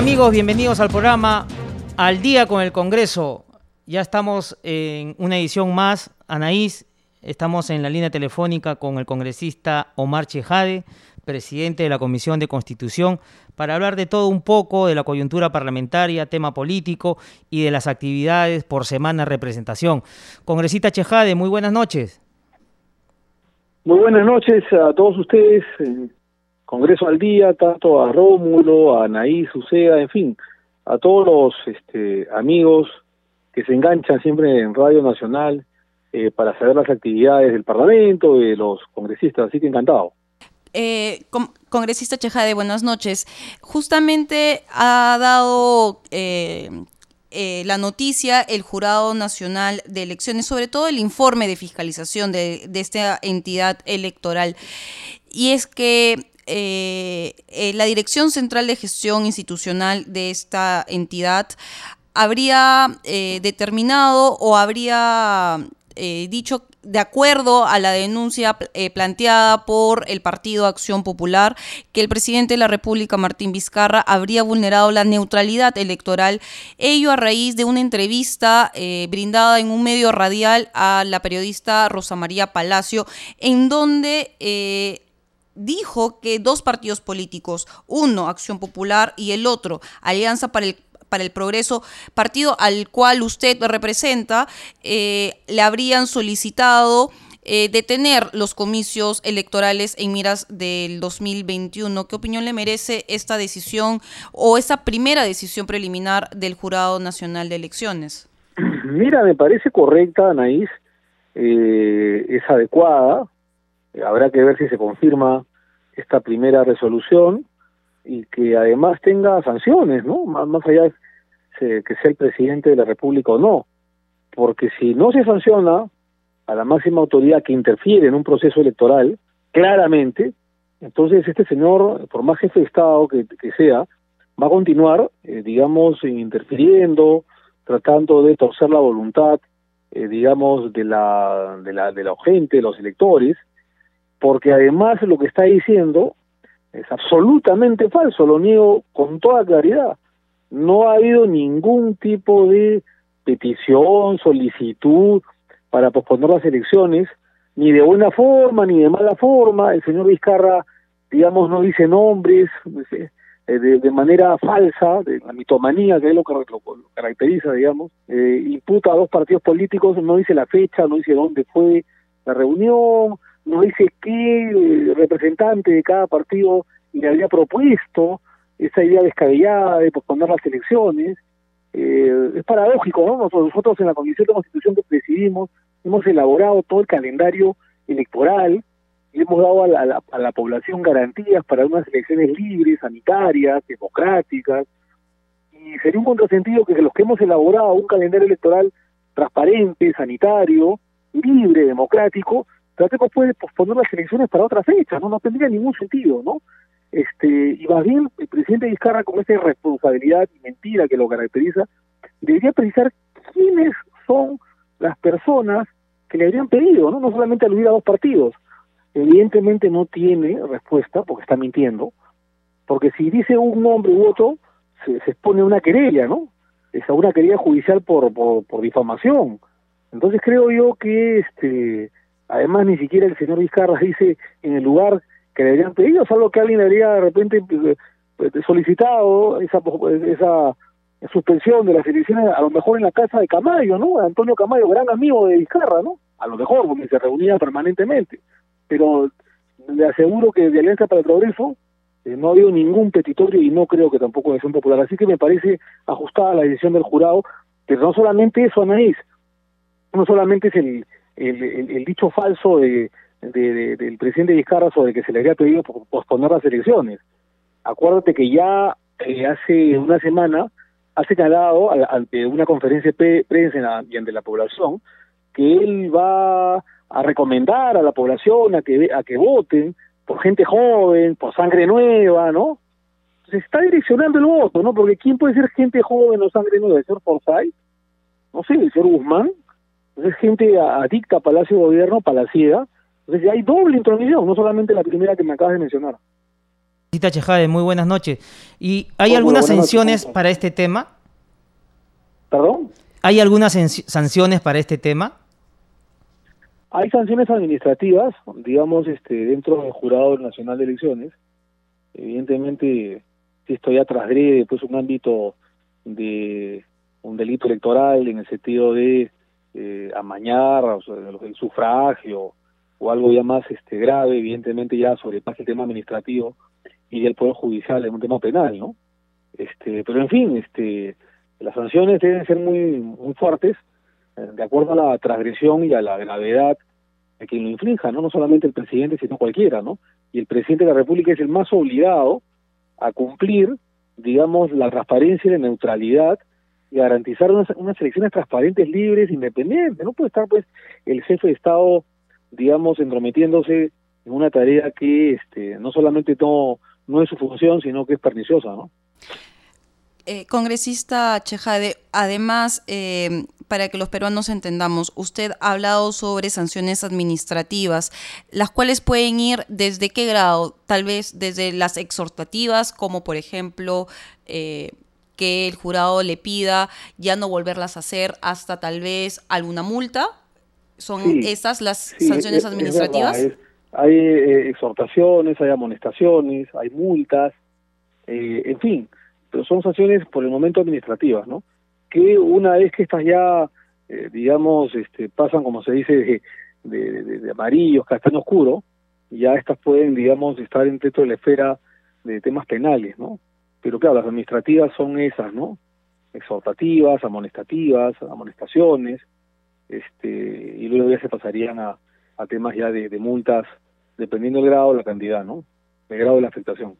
Amigos? Bienvenidos al programa Al día con el Congreso. Ya estamos en una edición más. Anaís, Estamos en la línea telefónica con el congresista Omar Chejade, presidente de la Comisión de Constitución, para hablar de todo un poco, de la coyuntura parlamentaria, tema político y de las actividades por semana representación. Congresista Chejade, muy buenas noches. Muy buenas noches a todos ustedes, Congreso al Día, tanto a Rómulo, a Anaís, Ucea, en fin, a todos los este, amigos que se enganchan siempre en Radio Nacional eh, para saber las actividades del Parlamento, de los congresistas, así que encantado. Eh, congresista Chejade, buenas noches. Justamente ha dado eh, eh, la noticia el Jurado Nacional de Elecciones, sobre todo el informe de fiscalización de esta entidad electoral. Y es que la Dirección Central de Gestión Institucional de esta entidad habría determinado o habría eh, dicho de acuerdo a la denuncia eh, planteada por el Partido Acción Popular que el presidente de la República, Martín Vizcarra, habría vulnerado la neutralidad electoral, ello a raíz de una entrevista eh, brindada en un medio radial a la periodista Rosa María Palacio, en donde dijo que dos partidos políticos, uno Acción Popular y el otro Alianza para el para el Progreso, partido al cual usted representa, eh, le habrían solicitado eh, detener los comicios electorales en miras del 2021. ¿Qué opinión le merece esta decisión o esa primera decisión preliminar del Jurado Nacional de Elecciones? Mira, me parece correcta, Anaís, eh, es adecuada. Habrá que ver si se confirma esta primera resolución y que además tenga sanciones, ¿no? Más, más allá de que sea el presidente de la República o no, porque si no se sanciona a la máxima autoridad que interfiere en un proceso electoral, claramente, entonces este señor, por más jefe de Estado que, sea, va a continuar, eh, digamos, interfiriendo, tratando de torcer la voluntad, eh, digamos, de la, de la, de la gente, de los electores, porque además lo que está diciendo es absolutamente falso, lo niego con toda claridad. No ha habido ningún tipo de petición, solicitud para posponer las elecciones, ni de buena forma, ni de mala forma. El señor Vizcarra, digamos, no dice nombres eh, de, manera falsa, de la mitomanía, que es lo que lo, caracteriza, digamos. Eh, imputa a dos partidos políticos, no dice la fecha, no dice dónde fue la reunión, no dice qué representante de cada partido le había propuesto esa idea descabellada de posponer las elecciones. Eh, es paradójico, ¿no? Nosotros en la Comisión de Constitución que presidimos hemos elaborado todo el calendario electoral y hemos dado a la, a la población garantías para unas elecciones libres, sanitarias, democráticas. Y sería un contrasentido que los que hemos elaborado un calendario electoral transparente, sanitario, libre, democrático, tratemos pues de posponer las elecciones para otra fecha, ¿no? No tendría ningún sentido, ¿no? Este, y más bien el presidente Vizcarra, con esa irresponsabilidad y mentira que lo caracteriza, debería precisar quiénes son las personas que le habrían pedido, ¿no? No solamente aludir a dos partidos. Evidentemente no tiene respuesta porque está mintiendo, porque si dice un nombre u otro, se, se expone una querella, ¿no? Es a una querella judicial por, por, por difamación. Entonces creo yo que este además ni siquiera el señor Vizcarra dice en el lugar que le habrían pedido, salvo que alguien le habría de repente eh, pues, solicitado esa, esa suspensión de las elecciones, a lo mejor en la casa de Camayo, ¿no? Antonio Camayo, gran amigo de Vizcarra, ¿no? A lo mejor, porque se reunía permanentemente. Pero le aseguro que de Alianza para el Progreso eh, no ha habido ningún petitorio y no creo que tampoco es un popular. Así que me parece ajustada la decisión del jurado, pero no solamente eso, Anaís, no solamente es el, el, dicho falso de de, del presidente Vizcarra sobre que se le había pedido posponer las elecciones. Acuérdate que ya eh, hace una semana ha señalado ante una conferencia de prensa y ante la población que él va a recomendar a la población a que a que voten por gente joven, por sangre nueva, ¿no? Se está direccionando el voto, ¿no? Porque ¿quién puede ser gente joven o sangre nueva? ¿El señor Forsyth? No sé, el señor Guzmán. Entonces gente adicta a Palacio de Gobierno, palaciega. Entonces hay doble intromisión, no solamente la primera que me acabas de mencionar. Cita Chejade, muy buenas noches. ¿Y hay algunas sanciones para este tema? ¿Perdón? ¿Hay algunas sanciones para este tema? Hay sanciones administrativas, digamos, este, dentro del Jurado Nacional de Elecciones. Evidentemente, si esto ya trasgrede pues un ámbito de un delito electoral en el sentido de eh, amañar o el sufragio o algo ya más este grave, evidentemente ya sobrepasa el tema administrativo y del Poder Judicial en un tema penal, ¿no? Este, pero en fin, este, las sanciones deben ser muy, muy fuertes, eh, de acuerdo a la transgresión y a la gravedad de quien lo inflinja, ¿no? No solamente el presidente, sino cualquiera, ¿no? Y el presidente de la República es el más obligado a cumplir, digamos, la transparencia y la neutralidad garantizar unas, unas elecciones transparentes, libres, independientes. No puede estar, pues, el jefe de Estado, digamos, entrometiéndose en una tarea que este, no solamente no no es su función, sino que es perniciosa, ¿no? Eh, congresista Chejade, además, eh, para que los peruanos entendamos, usted ha hablado sobre sanciones administrativas, las cuales pueden ir desde qué grado, tal vez desde las exhortativas, como por ejemplo eh, que el jurado le pida ya no volverlas a hacer hasta tal vez alguna multa. ¿Son esas las sanciones administrativas? hay eh, exhortaciones, hay amonestaciones, hay multas, eh, en fin, pero son sanciones por el momento administrativas, ¿no? Que una vez que estas ya, eh, digamos, este, pasan, como se dice, de, de, amarillos, castaño oscuro, ya estas pueden, digamos, estar dentro de la esfera de temas penales, ¿no? Pero claro, las administrativas son esas, ¿no? Exhortativas, amonestativas, amonestaciones, este, y luego ya se pasarían a, a temas ya de, multas, dependiendo del grado, la cantidad, ¿no? El grado de la afectación.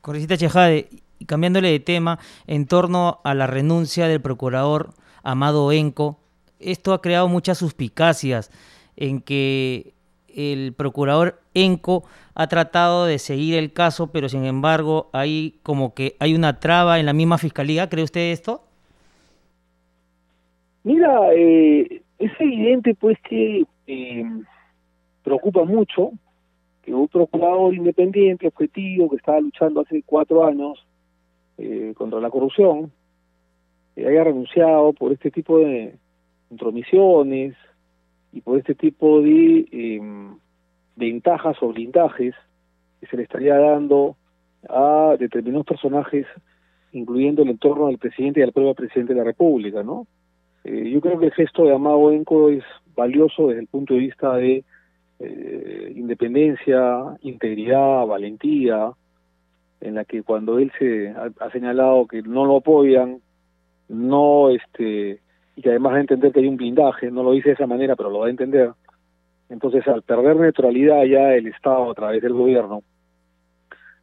Correcita Chejade, cambiándole de tema, en torno a la renuncia del procurador Amado Enco, esto ha creado muchas suspicacias en que el procurador Enco ha tratado de seguir el caso, pero sin embargo hay como que hay una traba en la misma fiscalía. ¿Cree usted esto? Mira, eh, es evidente pues que eh, preocupa mucho que un procurador independiente, objetivo, que estaba luchando hace cuatro años eh, contra la corrupción, eh, haya renunciado por este tipo de intromisiones y por este tipo de em, ventajas o blindajes que se le estaría dando a determinados personajes, incluyendo el entorno del presidente y del propio presidente de la República, ¿no? Eh, yo creo que el gesto de Amado Enco es valioso desde el punto de vista de eh, independencia, integridad, valentía, en la que cuando él se ha, señalado que no lo apoyan, no este y que además a entender que hay un blindaje, no lo dice de esa manera, pero lo va a entender. Entonces, al perder neutralidad ya el Estado a través del gobierno,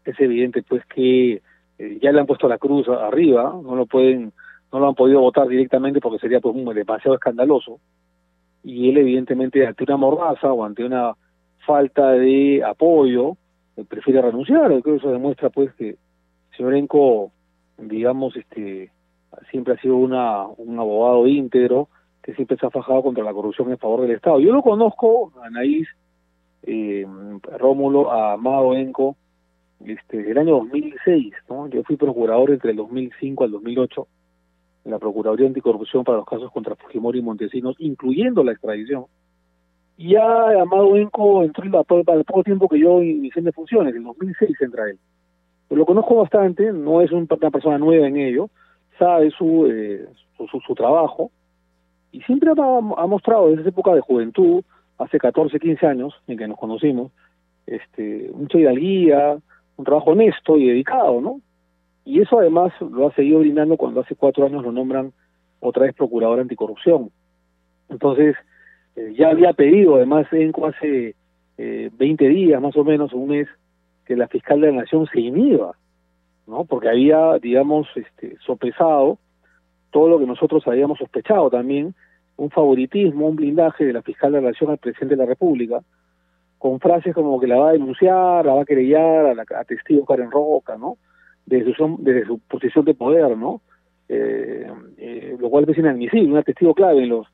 es evidente pues que eh, ya le han puesto la cruz arriba, no lo pueden, no lo han podido votar directamente porque sería pues demasiado escandaloso y él evidentemente ante una mordaza o ante una falta de apoyo eh, prefiere renunciar. Creo que eso demuestra pues que el señor Enco, digamos, este siempre ha sido una, un abogado íntegro que siempre se ha fajado contra la corrupción en favor del Estado. Yo lo conozco, Anaís, eh, Rómulo, a Amado Enco, este, el año 2006, ¿no? Yo fui procurador entre el 2005 al 2008 en la Procuraduría Anticorrupción para los casos contra Fujimori y Montesinos, incluyendo la extradición. Ya Amado Enco entró para el poco tiempo que yo inicié de funciones, en 2006 entra él. lo conozco bastante, no es una persona nueva en ello, sabe su, eh, su, su, trabajo, y siempre ha, ha, mostrado desde esa época de juventud, hace 14, 15 años en que nos conocimos, este, mucha hidalguía, un trabajo honesto y dedicado, ¿no? Y eso además lo ha seguido brindando cuando hace cuatro años lo nombran otra vez procurador anticorrupción. Entonces, eh, ya había pedido además en hace eh, 20 días más o menos, un mes, que la fiscal de la Nación se inhiba, ¿no? Porque había, digamos, este, sopesado todo lo que nosotros habíamos sospechado también, un favoritismo, un blindaje de la fiscal de relación al presidente de la República, con frases como que la va a denunciar, la va a querellar a, la, a testigo Karen Roca, ¿no? Desde su, desde su posición de poder, ¿no? Eh, eh, lo cual es inadmisible, un testigo clave en los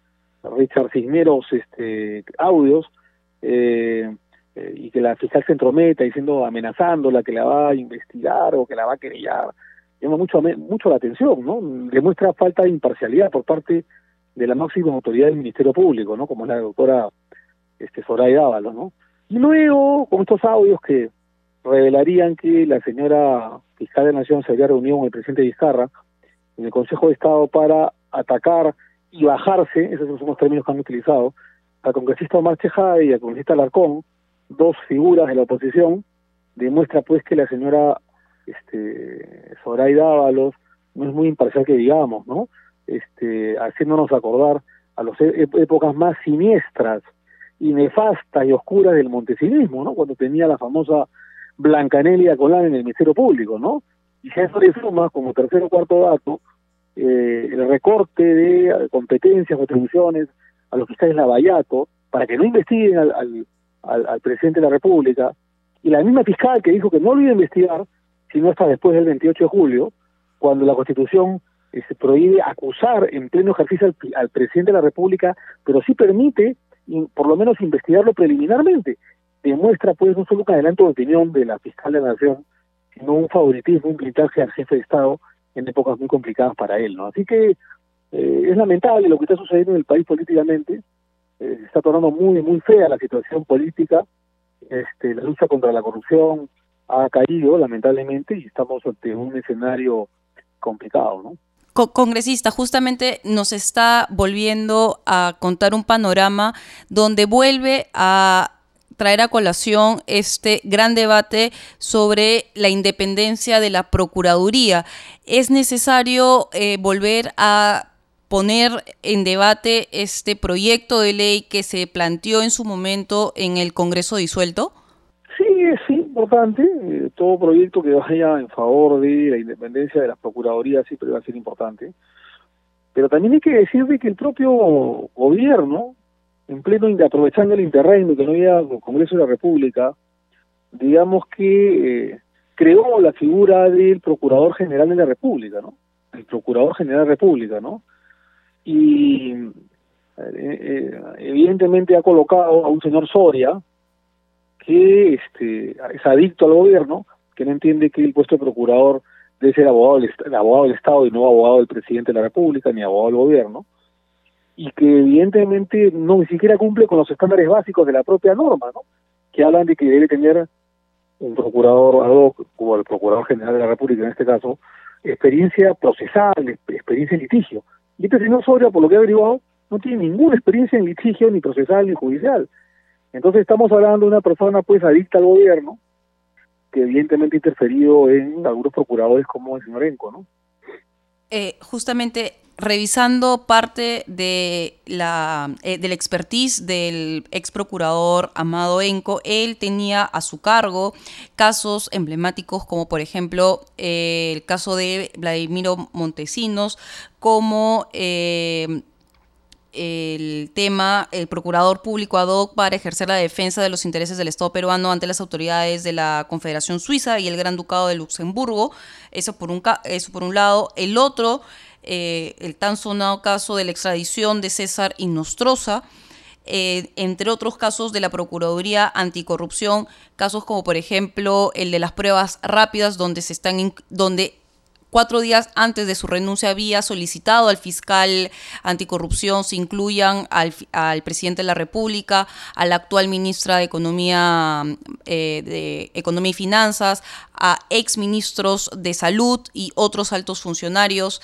Richard Cisneros este, audios, eh, eh, y que la fiscal se entrometa diciendo, amenazándola, que la va a investigar o que la va a querellar, llama mucho, mucho la atención, ¿no? Demuestra falta de imparcialidad por parte de la máxima autoridad del Ministerio Público, ¿no? Como es la doctora este, Soraya Ábalos, ¿no? Y luego, con estos audios que revelarían que la señora fiscal de Nación se había reunido con el presidente Vizcarra en el Consejo de Estado para atacar y bajarse, esos son los términos que han utilizado, al congresista Omar Chejade y al congresista Alarcón, dos figuras de la oposición, demuestra pues que la señora este, Zoraida Ábalos no es muy imparcial que digamos, ¿no? Este, haciéndonos acordar a las e-, épocas más siniestras y nefastas y oscuras del montesinismo, ¿no? Cuando tenía la famosa Blancanelia Colán en el Ministerio Público, ¿no? Y si a eso le suma, como tercer o cuarto dato, eh, el recorte de competencias o atribuciones a los fiscales Lavallato para que no investiguen al, al, al, presidente de la República, y la misma fiscal que dijo que no lo iba a investigar, sino hasta después del 28 de julio, cuando la Constitución se este, prohíbe acusar en pleno ejercicio al, al, presidente de la República, pero sí permite por lo menos investigarlo preliminarmente. Demuestra pues no solo un adelanto de opinión de la fiscal de la Nación, sino un favoritismo, un blindaje al jefe de Estado en épocas muy complicadas para él, ¿no? Así que eh, es lamentable lo que está sucediendo en el país políticamente, eh, está tornando muy, muy fea la situación política, este, la lucha contra la corrupción ha caído lamentablemente y estamos ante un escenario complicado, ¿no? congresista, justamente nos está volviendo a contar un panorama donde vuelve a traer a colación este gran debate sobre la independencia de la Procuraduría. Es necesario eh, volver a poner en debate este proyecto de ley que se planteó en su momento en el Congreso disuelto? Sí, es importante. Eh, todo proyecto que vaya en favor de la independencia de las Procuradurías siempre va a ser importante. Pero también hay que decir que el propio gobierno en pleno aprovechando el interreino que no había Congreso de la República, digamos que eh, creó la figura del Procurador General de la República, ¿no? El Procurador General de la República, ¿no? Y eh, eh, evidentemente ha colocado a un señor Soria que este es adicto al gobierno, que no entiende que el puesto de procurador debe ser abogado del, abogado del Estado y no abogado del presidente de la República ni abogado del gobierno y que evidentemente no ni siquiera cumple con los estándares básicos de la propia norma, ¿no? Que hablan de que debe tener un procurador ad hoc, como el Procurador General de la República en este caso, experiencia procesal, experiencia en litigio. Este señor Soria, por lo que he averiguado, no tiene ninguna experiencia en litigio, ni procesal, ni judicial. Entonces estamos hablando de una persona pues adicta al gobierno, que evidentemente ha interferido en algunos procuradores como el señor Enco, ¿no? Eh, justamente revisando parte de la, eh, del expertise del ex procurador Amado Enco, él tenía a su cargo casos emblemáticos como por ejemplo eh, el caso de Vladimiro Montesinos, como eh, el tema, el procurador público ad hoc para ejercer la defensa de los intereses del Estado peruano ante las autoridades de la Confederación Suiza y el Gran Ducado de Luxemburgo. Eso por un, eso por un lado. El otro eh, el tan sonado caso de la extradición de César Inostroza, eh, entre otros casos de la Procuraduría Anticorrupción, casos como por ejemplo el de las pruebas rápidas, donde se están donde cuatro días antes de su renuncia había solicitado al fiscal anticorrupción se incluyan al, presidente de la República, a la actual ministra de Economía, eh, de Economía y Finanzas, a ex ministros de Salud y otros altos funcionarios.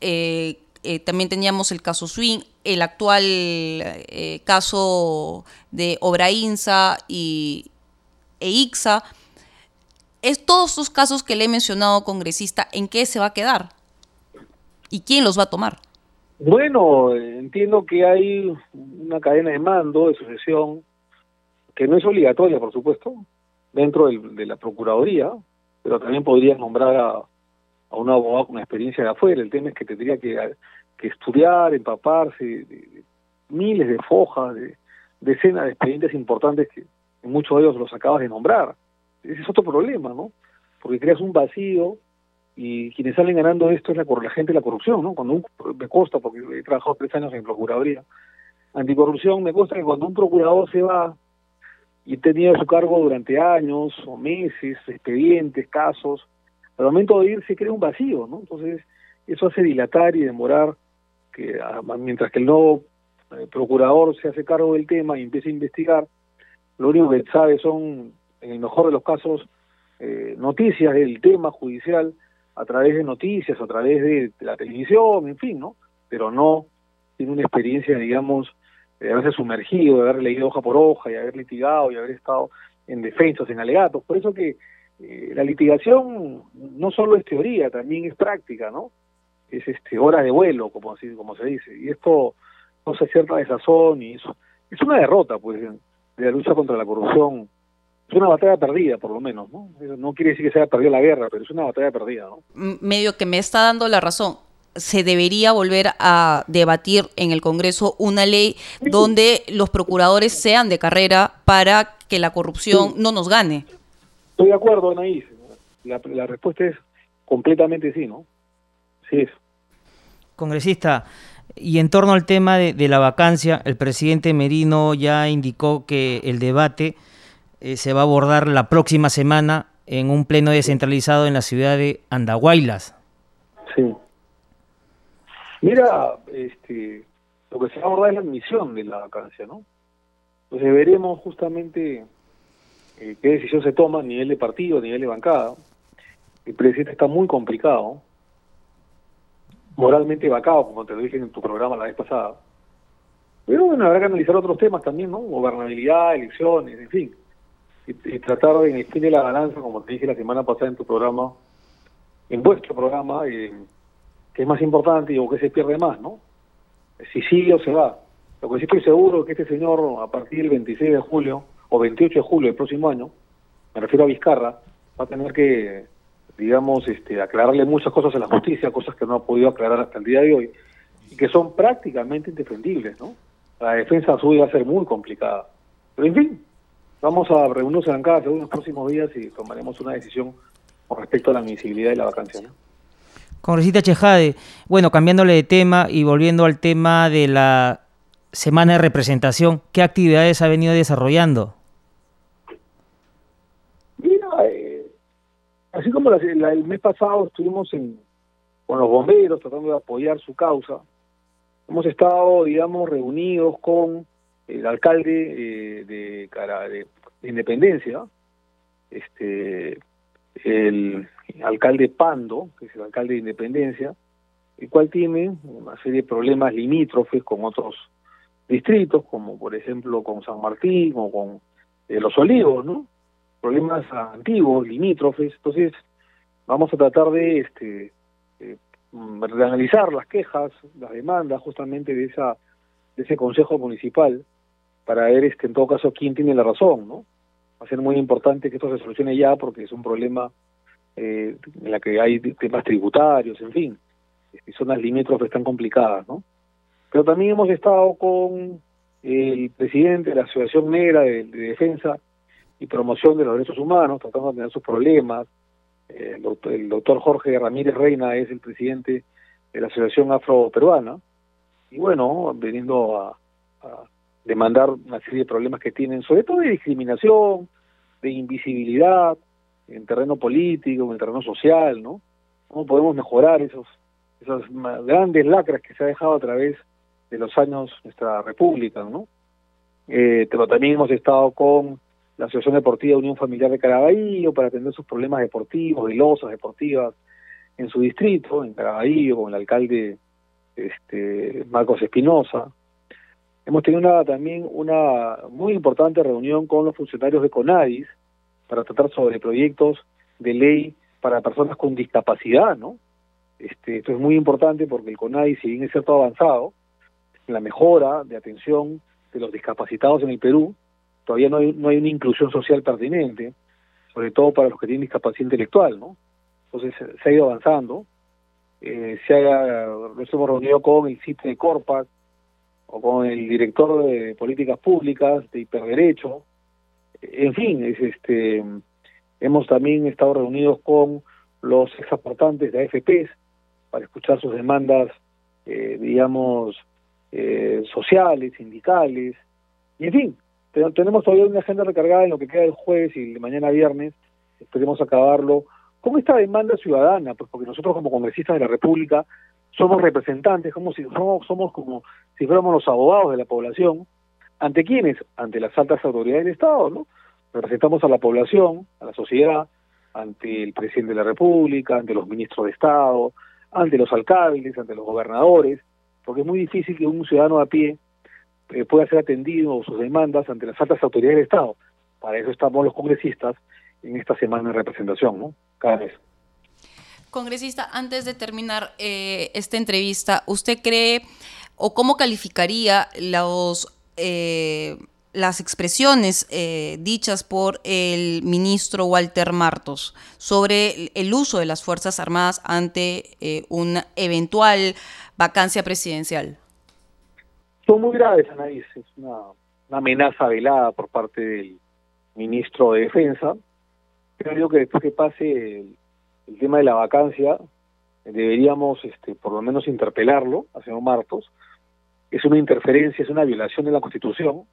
Eh, eh, también teníamos el caso Swing, el actual caso de Obrainsa y EIXA. Es todos estos casos que le he mencionado, congresista, ¿en qué se va a quedar? ¿Y quién los va a tomar? Bueno, entiendo que hay una cadena de mando, de sucesión, que no es obligatoria, por supuesto, dentro de la Procuraduría, pero también podría nombrar a a un abogado con experiencia de afuera, el tema es que tendría que, que estudiar, empaparse de, miles de fojas, de decenas de expedientes importantes que muchos de ellos los acabas de nombrar. Ese es otro problema, ¿no? Porque creas un vacío y quienes salen ganando esto es la, la gente de la corrupción, ¿no? Cuando un, me consta, porque he trabajado tres años en Procuraduría Anticorrupción, me consta que cuando un procurador se va y tenía su cargo durante años o meses, expedientes, casos, al momento de ir se crea un vacío, ¿no? Entonces, eso hace dilatar y demorar que mientras que el nuevo eh, procurador se hace cargo del tema y empieza a investigar, lo único que sabe son, en el mejor de los casos, eh, noticias del tema judicial a través de noticias, a través de, la televisión, en fin, ¿no? Pero no tiene una experiencia, digamos, de haberse sumergido, de haber leído hoja por hoja y haber litigado y haber estado en defensas, en alegatos. Por eso que eh, la litigación no solo es teoría, también es práctica, ¿no? Es este hora de vuelo, como así como se dice. Y esto no se cierta desazón y eso es una derrota, pues, de la lucha contra la corrupción. Es una batalla perdida, por lo menos, ¿no? No quiere decir que se haya perdido la guerra, pero es una batalla perdida, ¿no? Medio que me está dando la razón se debería volver a debatir en el Congreso una ley donde los procuradores sean de carrera para que la corrupción no nos gane. Estoy de acuerdo, Anaís. La, la respuesta es completamente sí, ¿no? Sí es. Congresista, y en torno al tema de, la vacancia, el presidente Merino ya indicó que el debate eh, se va a abordar la próxima semana en un pleno descentralizado en la ciudad de Andahuaylas. Sí. Mira, este, lo que se va a abordar es la admisión de la vacancia, ¿no? Entonces veremos justamente eh, qué decisión se toma a nivel de partido, a nivel de bancada. El presidente está muy complicado moralmente vacado, como te lo dije en tu programa la vez pasada. Pero bueno, habrá que analizar otros temas también, ¿no? Gobernabilidad, elecciones, en fin. Y, tratar de, de la balanza, como te dije la semana pasada en tu programa, en vuestro programa, eh, que es más importante o que se pierde más, ¿no? Si sigue o se va. Lo que sí estoy seguro es que este señor, a partir del 26 de julio, o 28 de julio del próximo año, me refiero a Vizcarra, va a tener que digamos, este, aclararle muchas cosas a la justicia, cosas que no ha podido aclarar hasta el día de hoy, y que son prácticamente indefendibles, ¿no? La defensa suya va a ser muy complicada. Pero en fin, vamos a reunirnos en cada en los próximos días y tomaremos una decisión con respecto a la admisibilidad y la vacancia. ¿no? Congresista Chejade, bueno, cambiándole de tema y volviendo al tema de la semana de representación, ¿qué actividades ha venido desarrollando? así como el mes pasado estuvimos en, con los bomberos tratando de apoyar su causa, hemos estado, digamos, reunidos con el alcalde eh, de, cara, de, Independencia, este el alcalde Pando, que es el alcalde de Independencia, el cual tiene una serie de problemas limítrofes con otros distritos, como por ejemplo con San Martín o con eh, Los Olivos, ¿no? problemas antiguos, limítrofes, entonces vamos a tratar de este de analizar las quejas, las demandas justamente de esa de ese consejo municipal para ver este en todo caso quién tiene la razón, ¿no? Va a ser muy importante que esto se solucione ya porque es un problema eh, en la que hay temas tributarios, en fin, este, zonas limítrofes tan complicadas, ¿no? Pero también hemos estado con el presidente de la Asociación Negra de Defensa y promoción de los derechos humanos, tratando de tener sus problemas. Eh, el, doctor, Jorge Ramírez Reina es el presidente de la Asociación Afro-Peruana, y bueno, veniendo a, demandar una serie de problemas que tienen, sobre todo de discriminación, de invisibilidad, en terreno político, en el terreno social, ¿no? ¿Cómo podemos mejorar esos, esas grandes lacras que se ha dejado a través de los años nuestra república, ¿no? Eh, pero también hemos estado con la Asociación Deportiva Unión Familiar de Caraballo para atender sus problemas deportivos, de losas deportivas en su distrito, en Caraballo, con el alcalde este, Marcos Espinosa. Hemos tenido una, también una muy importante reunión con los funcionarios de CONADIS para tratar sobre proyectos de ley para personas con discapacidad, ¿no? Este, esto es muy importante porque el CONADIS, si bien es cierto avanzado, en la mejora de atención de los discapacitados en el Perú, todavía no hay, no hay una inclusión social pertinente, sobre todo para los que tienen discapacidad intelectual, ¿no? Entonces se ha ido avanzando. Eh, se ha, nos hemos reunido con el sitio de Corpac o con el director de políticas públicas de hiperderecho. En fin, es este hemos también estado reunidos con los exaportantes de AFPs para escuchar sus demandas, eh, digamos, eh, sociales, sindicales, y en fin, tenemos todavía una agenda recargada en lo que queda el jueves y mañana viernes, esperemos acabarlo con esta demanda ciudadana, pues porque nosotros como congresistas de la República somos representantes, como si somos, somos como si fuéramos los abogados de la población, ante quiénes, ante las altas autoridades del Estado, ¿no? Representamos a la población, a la sociedad, ante el presidente de la República, ante los ministros de Estado, ante los alcaldes, ante los gobernadores, porque es muy difícil que un ciudadano a pie eh, pueda ser atendido sus demandas ante las altas autoridades del Estado. Para eso estamos los congresistas en esta semana de representación, ¿no? Cada vez. Congresista, antes de terminar eh, esta entrevista, ¿usted cree o cómo calificaría los eh, las expresiones eh, dichas por el ministro Walter Martos sobre el uso de las Fuerzas Armadas ante eh, una eventual vacancia presidencial? Son muy graves, Anaís. Es una, amenaza velada por parte del ministro de Defensa. Creo que después que pase el, tema de la vacancia, deberíamos este, por lo menos interpelarlo, a señor Martos. Es una interferencia, es una violación de la Constitución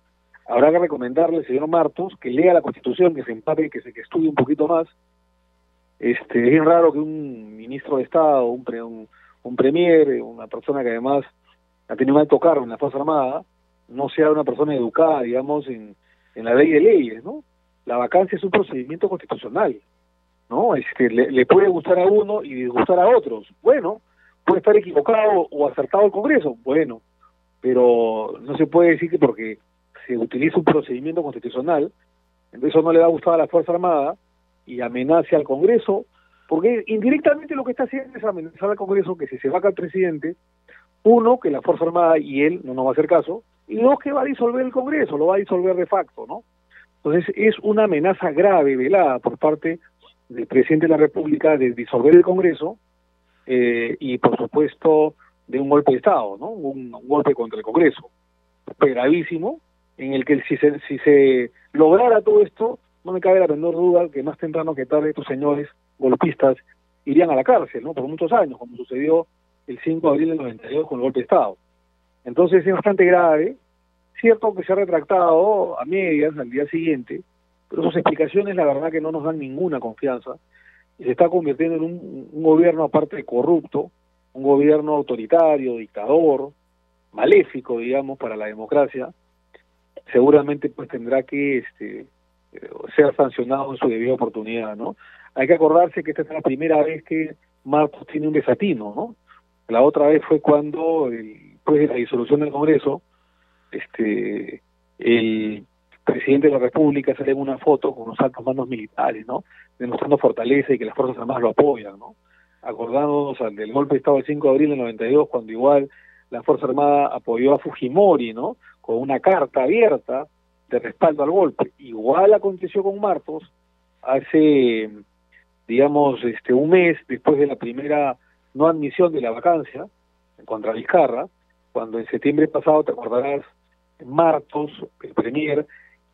habrá que recomendarle al señor Martos que lea la Constitución, que se empape, que se que estudie un poquito más. Este, es bien raro que un ministro de Estado, un, un, un premier, una persona que además ha tenido un alto cargo en la Fuerza Armada, no sea una persona educada, digamos, en, en la ley de leyes, ¿no? La vacancia es un procedimiento constitucional, ¿no? Este, le, le puede gustar a uno y disgustar a otros. Bueno, puede estar equivocado o acertado el Congreso, bueno, pero no se puede decir que porque se utiliza un procedimiento constitucional, eso no le va a gustar a la Fuerza Armada y amenace al Congreso, porque indirectamente lo que está haciendo es amenazar al Congreso que si se vaca el presidente, uno, que la Fuerza Armada y él no nos va a hacer caso, y dos, que va a disolver el Congreso, lo va a disolver de facto, ¿no? Entonces es una amenaza grave, velada por parte del presidente de la República de disolver el Congreso eh, y, por supuesto, de un golpe de Estado, ¿no? Un, golpe contra el Congreso. Gravísimo, en el que si se, si se lograra todo esto, no me cabe la menor duda que más temprano que tarde estos señores golpistas irían a la cárcel, ¿no? Por muchos años, como sucedió el 5 de abril del 92 con el golpe de Estado. Entonces es bastante grave. Cierto que se ha retractado a medias al día siguiente, pero sus explicaciones la verdad que no nos dan ninguna confianza y se está convirtiendo en un, gobierno aparte corrupto, un gobierno autoritario, dictador, maléfico, digamos, para la democracia, seguramente pues tendrá que este, ser sancionado en su debida oportunidad, ¿no? Hay que acordarse que esta es la primera vez que Marcos tiene un desatino, ¿no? La otra vez fue cuando, después de la disolución del Congreso, este, el presidente de la República sale en una foto con los altos mandos militares, ¿no? Demostrando fortaleza y que las Fuerzas Armadas lo apoyan, ¿no? Acordándonos del golpe de Estado del 5 de abril del 92, cuando igual la Fuerza Armada apoyó a Fujimori, ¿no? Con una carta abierta de respaldo al golpe. Igual aconteció con Martos hace, digamos, este un mes después de la primera no admisión de la vacancia contra Vizcarra, cuando en septiembre pasado, te acordarás, Martos, el premier,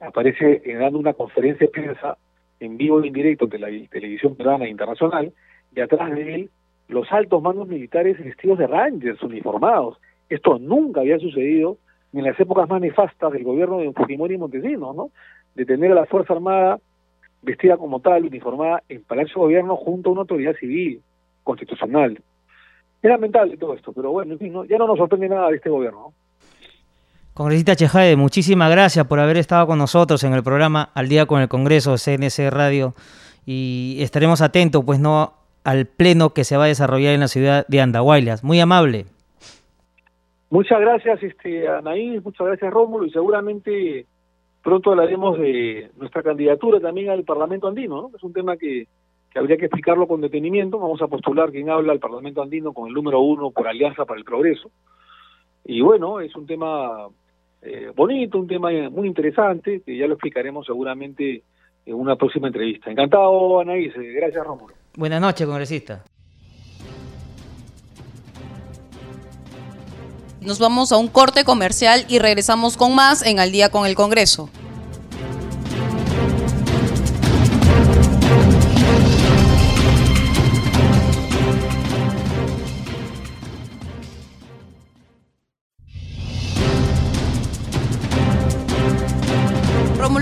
aparece dando una conferencia de prensa en vivo e indirecto de la televisión peruana internacional, y atrás de él los altos mandos militares vestidos de rangers uniformados. Esto nunca había sucedido en las épocas más nefastas del gobierno de Fujimori y Montesinos, ¿no? De tener a la Fuerza Armada vestida como tal, uniformada en Palacio de Gobierno junto a una autoridad civil, constitucional. Es lamentable todo esto, pero bueno, en fin, ya no nos sorprende nada de este gobierno. Congresista Chejade, muchísimas gracias por haber estado con nosotros en el programa Al Día con el Congreso CNC Radio y estaremos atentos, pues no al pleno que se va a desarrollar en la ciudad de Andahuaylas. Muy amable. Muchas gracias, este, Anaí, muchas gracias, Rómulo, y seguramente pronto hablaremos de nuestra candidatura también al Parlamento Andino, ¿no? Es un tema que, habría que explicarlo con detenimiento. Vamos a postular quien habla al Parlamento Andino con el número uno por Alianza para el Progreso. Y bueno, es un tema eh, bonito, un tema muy interesante, que ya lo explicaremos seguramente en una próxima entrevista. Encantado, Anaís. Gracias, Rómulo. Buenas noches, congresista. Nos vamos a un corte comercial y regresamos con más en Al día con el Congreso.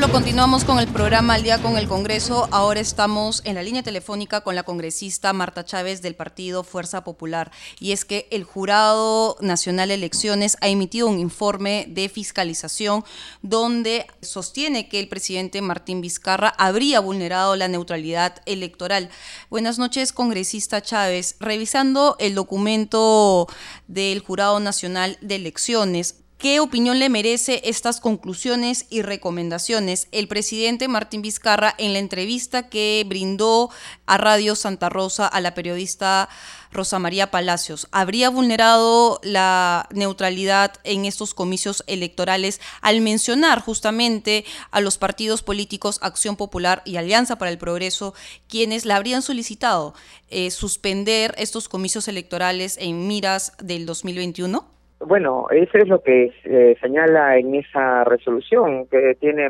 Continuamos con el programa Al día con el Congreso. Ahora estamos en la línea telefónica con la congresista Marta Chávez del partido Fuerza Popular. Y es que el Jurado Nacional de Elecciones ha emitido un informe de fiscalización donde sostiene que el presidente Martín Vizcarra habría vulnerado la neutralidad electoral. Buenas noches, congresista Chávez. Revisando el documento del Jurado Nacional de Elecciones, ¿Qué opinión le merece estas conclusiones y recomendaciones el presidente Martín Vizcarra en la entrevista que brindó a Radio Santa Rosa a la periodista Rosa María Palacios? ¿Habría vulnerado la neutralidad en estos comicios electorales al mencionar justamente a los partidos políticos Acción Popular y Alianza para el Progreso, quienes la habrían solicitado eh, suspender estos comicios electorales en miras del 2021? Bueno, eso es lo que se señala en esa resolución, que tiene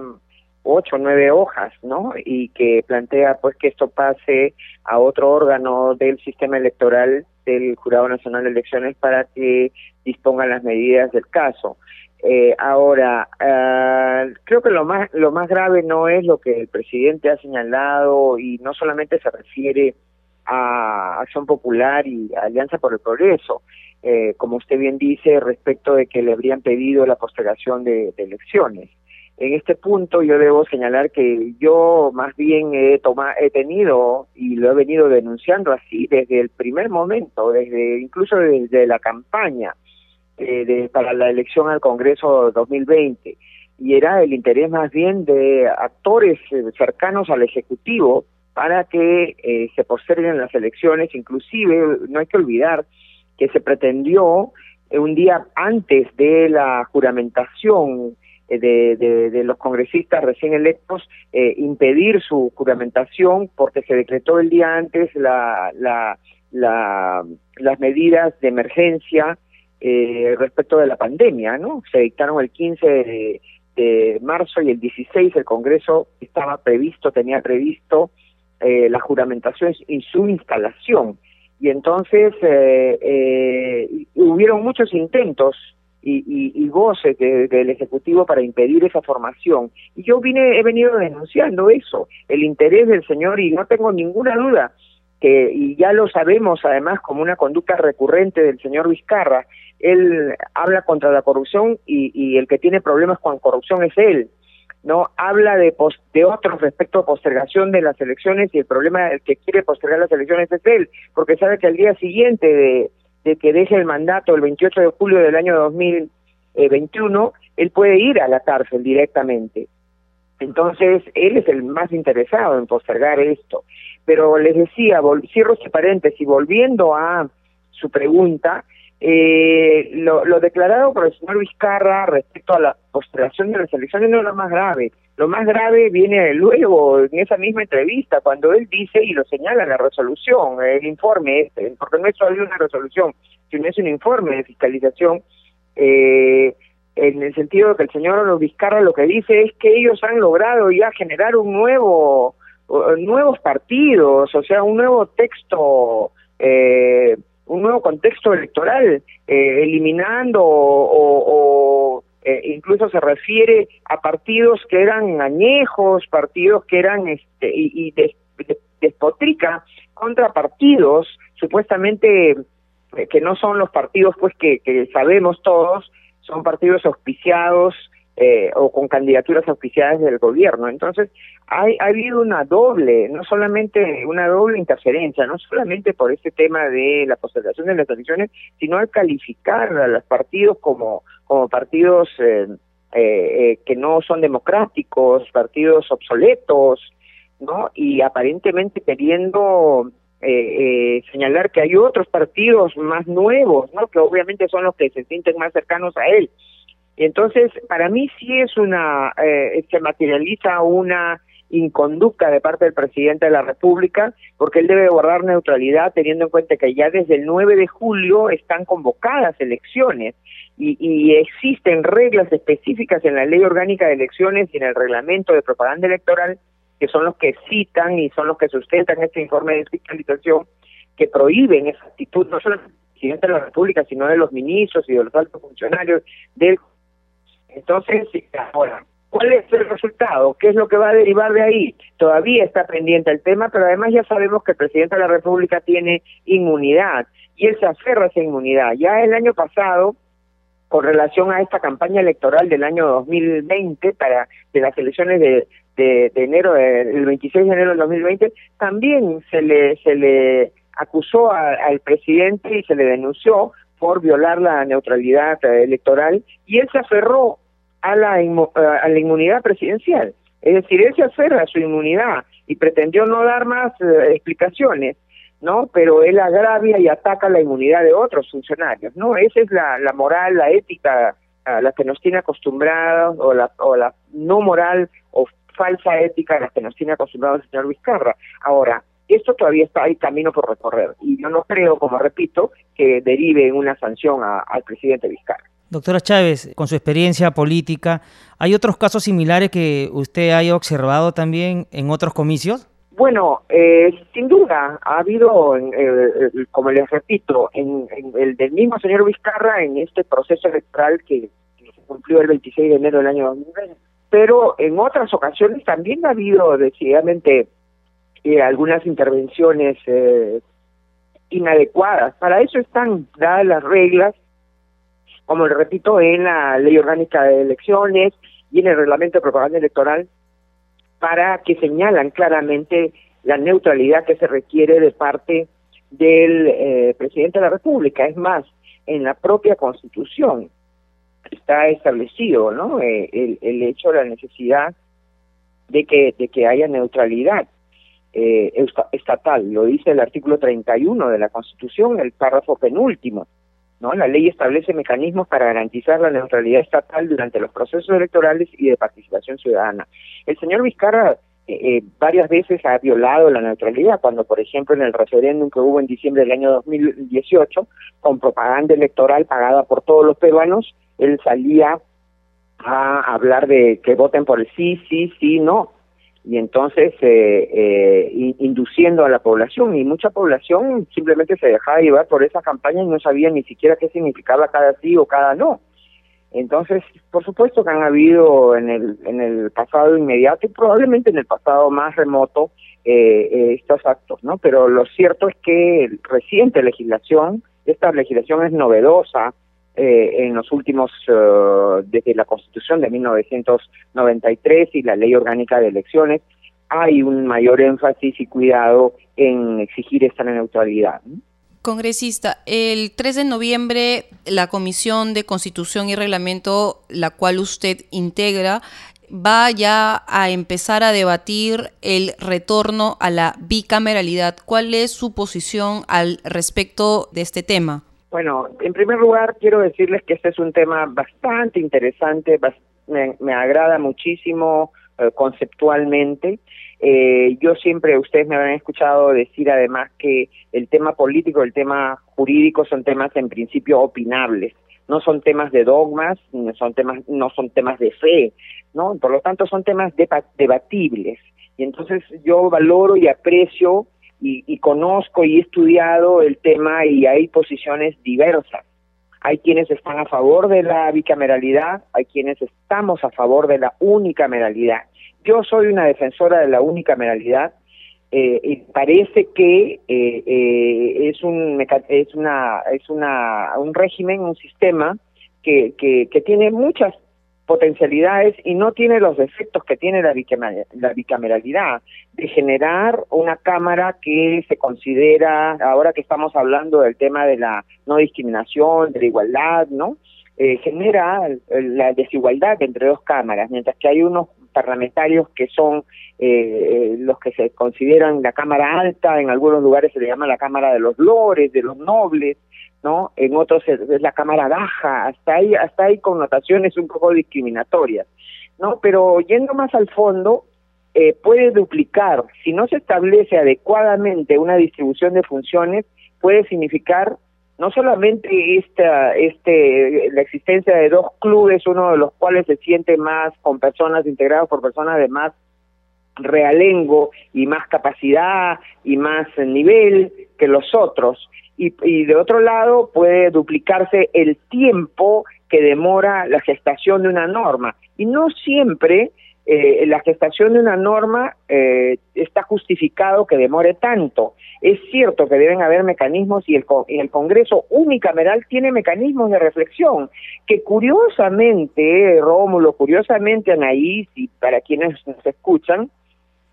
ocho o nueve hojas, ¿no? Y que plantea pues que esto pase a otro órgano del sistema electoral del Jurado Nacional de Elecciones para que dispongan las medidas del caso. Eh, ahora, uh, creo que lo más lo más grave no es lo que el presidente ha señalado y no solamente se refiere a Acción Popular y Alianza por el Progreso, eh, como usted bien dice, respecto de que le habrían pedido la postergación de, elecciones. En este punto yo debo señalar que yo más bien he, tomado, he tenido y lo he venido denunciando así desde el primer momento, desde incluso desde la campaña eh, de, para la elección al Congreso 2020 y era el interés más bien de actores eh, cercanos al Ejecutivo para que eh, se posterguen las elecciones, inclusive no hay que olvidar que se pretendió eh, un día antes de la juramentación eh, de, de, los congresistas recién electos eh, impedir su juramentación porque se decretó el día antes la, la, la las medidas de emergencia eh, respecto de la pandemia, ¿no? Se dictaron el 15 de, de marzo y el 16 el Congreso estaba previsto, tenía previsto eh, la juramentación y su instalación y entonces eh, eh, hubieron muchos intentos y, y, goces del Ejecutivo para impedir esa formación. Y yo vine, he venido denunciando eso, el interés del señor, y no tengo ninguna duda que, y ya lo sabemos además como una conducta recurrente del señor Vizcarra, él habla contra la corrupción y, y el que tiene problemas con corrupción es él no habla de, de otros respecto a postergación de las elecciones y el problema el que quiere postergar las elecciones es él, porque sabe que al día siguiente de, de que deje el mandato el 28 de julio del año 2021, él puede ir a la cárcel directamente. Entonces, él es el más interesado en postergar esto. Pero les decía, cierro este paréntesis, volviendo a su pregunta, eh, lo, lo, declarado por el señor Vizcarra respecto a la postergación de las elecciones no es lo más grave. Lo más grave viene luego, en esa misma entrevista, cuando él dice y lo señala la resolución, el informe este, porque no es solo una resolución, sino es un informe de fiscalización, eh, en el sentido de que el señor Vizcarra lo que dice es que ellos han logrado ya generar un nuevo, nuevos partidos, o sea, un nuevo texto eh, un nuevo contexto electoral, eh, eliminando o, eh, incluso se refiere a partidos que eran añejos, partidos que eran este y, despotrica contra partidos supuestamente eh, que no son los partidos pues que, que sabemos todos, son partidos auspiciados eh, o con candidaturas auspiciadas del gobierno. Entonces, hay, ha habido una doble, no solamente una doble interferencia, no solamente por este tema de la postergación de las elecciones, sino al calificar a los partidos como, como partidos eh, eh, que no son democráticos, partidos obsoletos, ¿no? Y aparentemente queriendo señalar que hay otros partidos más nuevos, ¿no? Que obviamente son los que se sienten más cercanos a él. Entonces, para mí sí es una, eh, se materializa una inconducta de parte del presidente de la República, porque él debe guardar neutralidad teniendo en cuenta que ya desde el 9 de julio están convocadas elecciones y, y existen reglas específicas en la Ley Orgánica de Elecciones y en el Reglamento de Propaganda Electoral que son los que citan y son los que sustentan este informe de fiscalización que prohíben esa actitud no solo del presidente de la República, sino de los ministros y de los altos funcionarios del entonces, ahora, ¿Cuál es el resultado? ¿Qué es lo que va a derivar de ahí? Todavía está pendiente el tema, pero además ya sabemos que el presidente de la República tiene inmunidad y él se aferra a esa inmunidad. Ya el año pasado, con relación a esta campaña electoral del año 2020 para de las elecciones de, de, enero, el 26 de enero del 2020, también se le se le acusó al presidente y se le denunció por violar la neutralidad electoral y él se aferró a la, a la inmunidad presidencial. Es decir, él se aferra a su inmunidad y pretendió no dar más eh, explicaciones, ¿no? Pero él agravia y ataca la inmunidad de otros funcionarios, ¿no? Esa es la, la moral, la ética a la que nos tiene acostumbrados, o la, o la no moral o falsa ética a la que nos tiene acostumbrados el señor Vizcarra. Ahora, esto todavía está ahí camino por recorrer y yo no creo, como repito, que derive en una sanción al presidente Vizcarra. Doctora Chávez, con su experiencia política, ¿hay otros casos similares que usted haya observado también en otros comicios? Bueno, eh, sin duda, ha habido, eh, eh, como les repito, en, el del mismo señor Vizcarra en este proceso electoral que, se cumplió el 26 de enero del año 2020, pero en otras ocasiones también ha habido decididamente algunas intervenciones inadecuadas. Para eso están dadas las reglas como le repito, en la Ley Orgánica de Elecciones y en el Reglamento de Propaganda Electoral, para que señalan claramente la neutralidad que se requiere de parte del eh, presidente de la República. Es más, en la propia Constitución está establecido, ¿no? Eh, el, el, hecho, la necesidad de que de que haya neutralidad eh, estatal. Lo dice el artículo 31 de la Constitución, el párrafo penúltimo. ¿No? La ley establece mecanismos para garantizar la neutralidad estatal durante los procesos electorales y de participación ciudadana. El señor Vizcarra eh, eh, varias veces ha violado la neutralidad, cuando por ejemplo en el referéndum que hubo en diciembre del año 2018, con propaganda electoral pagada por todos los peruanos, él salía a hablar de que voten por el sí, sí, sí, no y entonces eh, eh, induciendo a la población y mucha población simplemente se dejaba llevar por esa campaña y no sabía ni siquiera qué significaba cada sí o cada no. Entonces, por supuesto que han habido en el, en el pasado inmediato y probablemente en el pasado más remoto eh, eh estos actos, ¿no? Pero lo cierto es que reciente legislación, esta legislación es novedosa, eh, en los últimos, eh, desde la Constitución de 1993 y la Ley Orgánica de Elecciones, hay un mayor énfasis y cuidado en exigir esta neutralidad. Congresista, el 3 de noviembre la Comisión de Constitución y Reglamento, la cual usted integra, va ya a empezar a debatir el retorno a la bicameralidad. ¿Cuál es su posición al respecto de este tema? Bueno, en primer lugar quiero decirles que este es un tema bastante interesante, me, agrada muchísimo eh, conceptualmente. Eh, yo siempre, ustedes me habrán escuchado decir además que el tema político, el tema jurídico son temas en principio opinables, no son temas de dogmas, no son temas, no son temas de fe, ¿no? Por lo tanto son temas debatibles. Y entonces yo valoro y aprecio y, conozco y he estudiado el tema y hay posiciones diversas. Hay quienes están a favor de la bicameralidad, hay quienes estamos a favor de la unicameralidad. Yo soy una defensora de la unicameralidad eh, y parece que eh, eh, es un es una es una un régimen, un sistema que, que, que tiene muchas potencialidades y no tiene los defectos que tiene la, bicameralidad, de generar una Cámara que se considera, ahora que estamos hablando del tema de la no discriminación, de la igualdad, ¿no? Eh, genera la desigualdad entre dos cámaras, mientras que hay unos parlamentarios que son eh, eh, los que se consideran la Cámara Alta, en algunos lugares se le llama la Cámara de los Lores, de los Nobles, ¿no? En otros es, la cámara baja, hasta ahí, hasta hay connotaciones un poco discriminatorias, ¿no? Pero yendo más al fondo, eh, puede duplicar. Si no se establece adecuadamente una distribución de funciones, puede significar no solamente esta, este, la existencia de dos clubes, uno de los cuales se siente más con personas integradas por personas de más realengo y más capacidad y más nivel que los otros. Y, de otro lado puede duplicarse el tiempo que demora la gestación de una norma. Y no siempre eh, la gestación de una norma eh, está justificado que demore tanto. Es cierto que deben haber mecanismos y el, y el Congreso unicameral tiene mecanismos de reflexión que curiosamente, Rómulo, curiosamente Anaís y para quienes nos escuchan,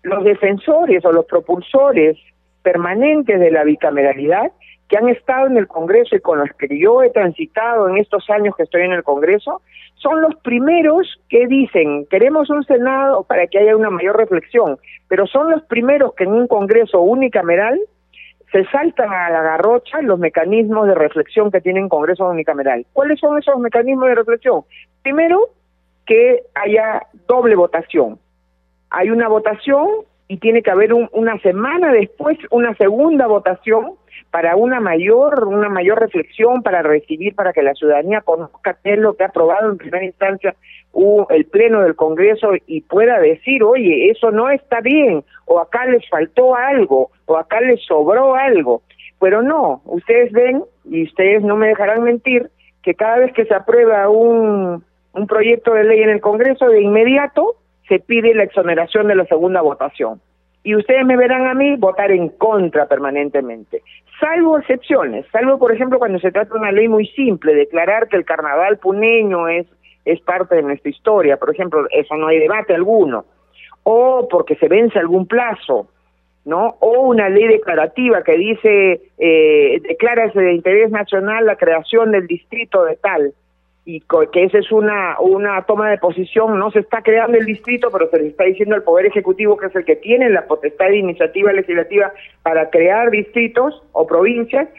los defensores o los propulsores permanentes de la bicameralidad que han estado en el Congreso y con los que yo he transitado en estos años que estoy en el Congreso, son los primeros que dicen, queremos un Senado para que haya una mayor reflexión, pero son los primeros que en un Congreso unicameral se saltan a la garrocha los mecanismos de reflexión que tienen Congreso unicameral. ¿Cuáles son esos mecanismos de reflexión? Primero, que haya doble votación. Hay una votación y tiene que haber una semana después una segunda votación para una mayor una mayor reflexión para recibir para que la ciudadanía conozca qué es lo que ha aprobado en primera instancia el pleno del Congreso y pueda decir oye eso no está bien o acá les faltó algo o acá les sobró algo pero no ustedes ven y ustedes no me dejarán mentir que cada vez que se aprueba un un proyecto de ley en el Congreso de inmediato se pide la exoneración de la segunda votación. Y ustedes me verán a mí votar en contra permanentemente, salvo excepciones, salvo por ejemplo cuando se trata de una ley muy simple, declarar que el carnaval puneño es, es parte de nuestra historia, por ejemplo, eso no hay debate alguno, o porque se vence algún plazo, ¿no? O una ley declarativa que dice, eh, declárase de interés nacional la creación del distrito de tal, y que esa es una, una toma de posición, no se está creando el distrito, pero se le está diciendo al Poder Ejecutivo que es el que tiene la potestad de iniciativa legislativa para crear distritos o provincias,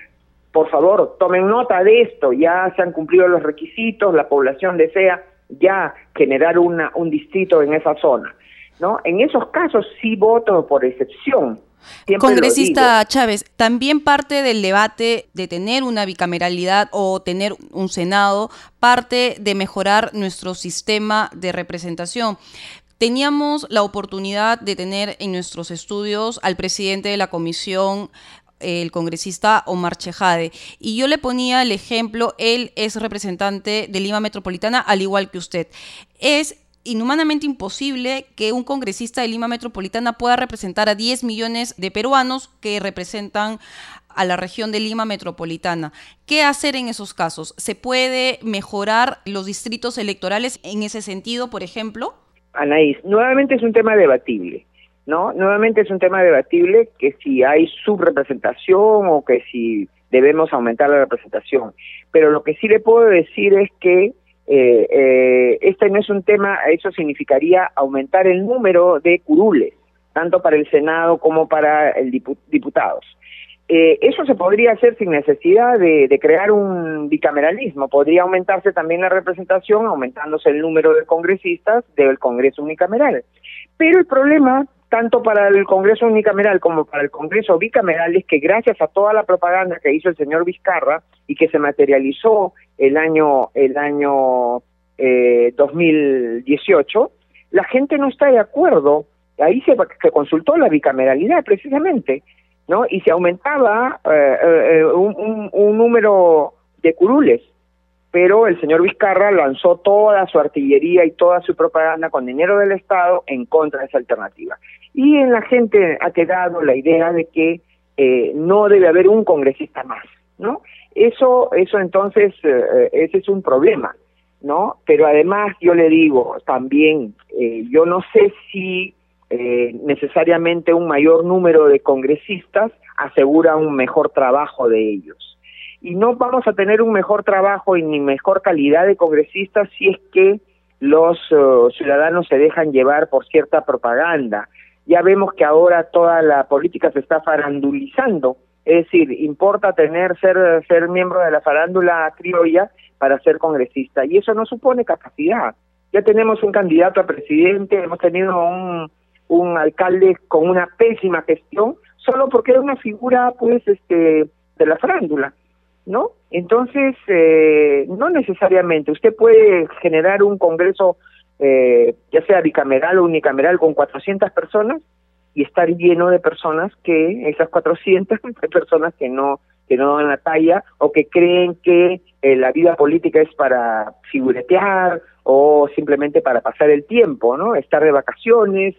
por favor, tomen nota de esto, ya se han cumplido los requisitos, la población desea ya generar una, un distrito en esa zona. ¿no? En esos casos sí voto por excepción, Congresista Chávez, también parte del debate de tener una bicameralidad o tener un Senado, parte de mejorar nuestro sistema de representación. Teníamos la oportunidad de tener en nuestros estudios al presidente de la comisión el congresista Omar Chejade. Y yo le ponía el ejemplo, él es representante de Lima Metropolitana, al igual que usted. Es inhumanamente imposible que un congresista de Lima Metropolitana pueda representar a 10 millones de peruanos que representan a la región de Lima Metropolitana. ¿Qué hacer en esos casos? ¿Se puede mejorar los distritos electorales en ese sentido, por ejemplo? Anaís, nuevamente es un tema debatible, ¿no? Nuevamente es un tema debatible que si hay subrepresentación o que si debemos aumentar la representación. Pero lo que sí le puedo decir es que eh, eh, este no es un tema, eso significaría aumentar el número de curules, tanto para el Senado como para el diputados. Eh, eso se podría hacer sin necesidad de, de, crear un bicameralismo. Podría aumentarse también la representación, aumentándose el número de congresistas del Congreso unicameral. Pero el problema tanto para el Congreso unicameral como para el Congreso bicameral es que gracias a toda la propaganda que hizo el señor Vizcarra y que se materializó el año el año eh, 2018, la gente no está de acuerdo. Ahí se, se consultó la bicameralidad precisamente, ¿no? Y se aumentaba eh, eh, un, un número de curules pero el señor Vizcarra lanzó toda su artillería y toda su propaganda con dinero del Estado en contra de esa alternativa. Y en la gente ha quedado la idea de que eh, no debe haber un congresista más, ¿no? Eso, eso entonces, eh, ese es un problema, ¿no? Pero además yo le digo también, eh, yo no sé si necesariamente un mayor número de congresistas asegura un mejor trabajo de ellos y no vamos a tener un mejor trabajo y ni mejor calidad de congresistas si es que los ciudadanos se dejan llevar por cierta propaganda. Ya vemos que ahora toda la política se está farandulizando, es decir, importa tener ser ser miembro de la farándula criolla para ser congresista. Y eso no supone capacidad. Ya tenemos un candidato a presidente, hemos tenido un un alcalde con una pésima gestión solo porque era una figura pues este de la farándula no entonces eh, no necesariamente. Usted puede generar un congreso eh, ya sea bicameral o unicameral con 400 personas y estar lleno de personas que esas 400 personas que no que no dan la talla o que creen que eh, la vida política es para figuretear o simplemente para pasar el tiempo, ¿no? Estar de vacaciones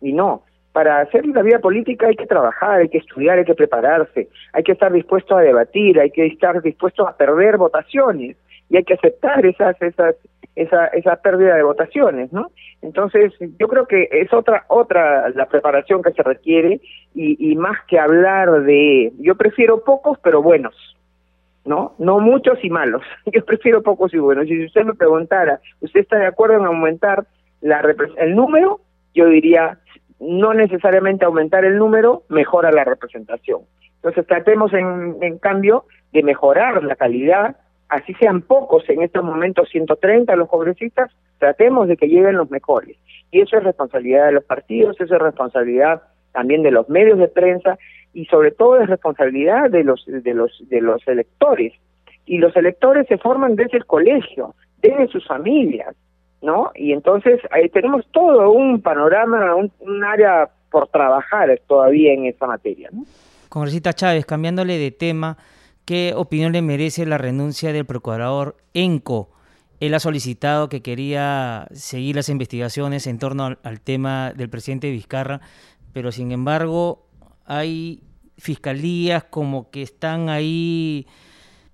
y no. Para hacer la vida política hay que trabajar, hay que estudiar, hay que prepararse, hay que estar dispuesto a debatir, hay que estar dispuesto a perder votaciones y hay que aceptar esas esas esa esa pérdida de votaciones, ¿no? Entonces, yo creo que es otra otra la preparación que se requiere y, y más que hablar de yo prefiero pocos pero buenos, ¿no? No muchos y malos. Yo prefiero pocos y buenos. Y si usted me preguntara, ¿usted está de acuerdo en aumentar la el número? Yo diría, no necesariamente aumentar el número mejora la representación. Entonces tratemos en, en cambio de mejorar la calidad así sean pocos en estos momentos 130 los congresistas, tratemos de que lleguen los mejores. Y eso es responsabilidad de los partidos, eso es responsabilidad también de los medios de prensa y sobre todo es responsabilidad de los de los de los electores. Y los electores se forman desde el colegio, desde sus familias, ¿no? Y entonces ahí tenemos todo un panorama, un, área por trabajar todavía en esa materia, ¿no? Congresista Chávez, cambiándole de tema, ¿Qué opinión le merece la renuncia del procurador Enco? Él ha solicitado que quería seguir las investigaciones en torno al, tema del presidente Vizcarra, pero sin embargo hay fiscalías como que están ahí,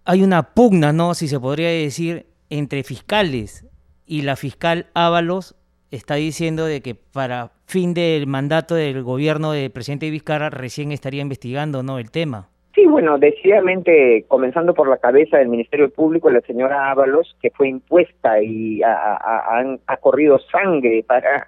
hay una pugna, ¿no? Si se podría decir, entre fiscales y la fiscal Ábalos está diciendo de que para fin del mandato del gobierno del presidente Vizcarra recién estaría investigando, ¿no? El tema. Sí, bueno, decididamente, comenzando por la cabeza del Ministerio Público, la señora Ábalos, que fue impuesta y ha, corrido sangre para,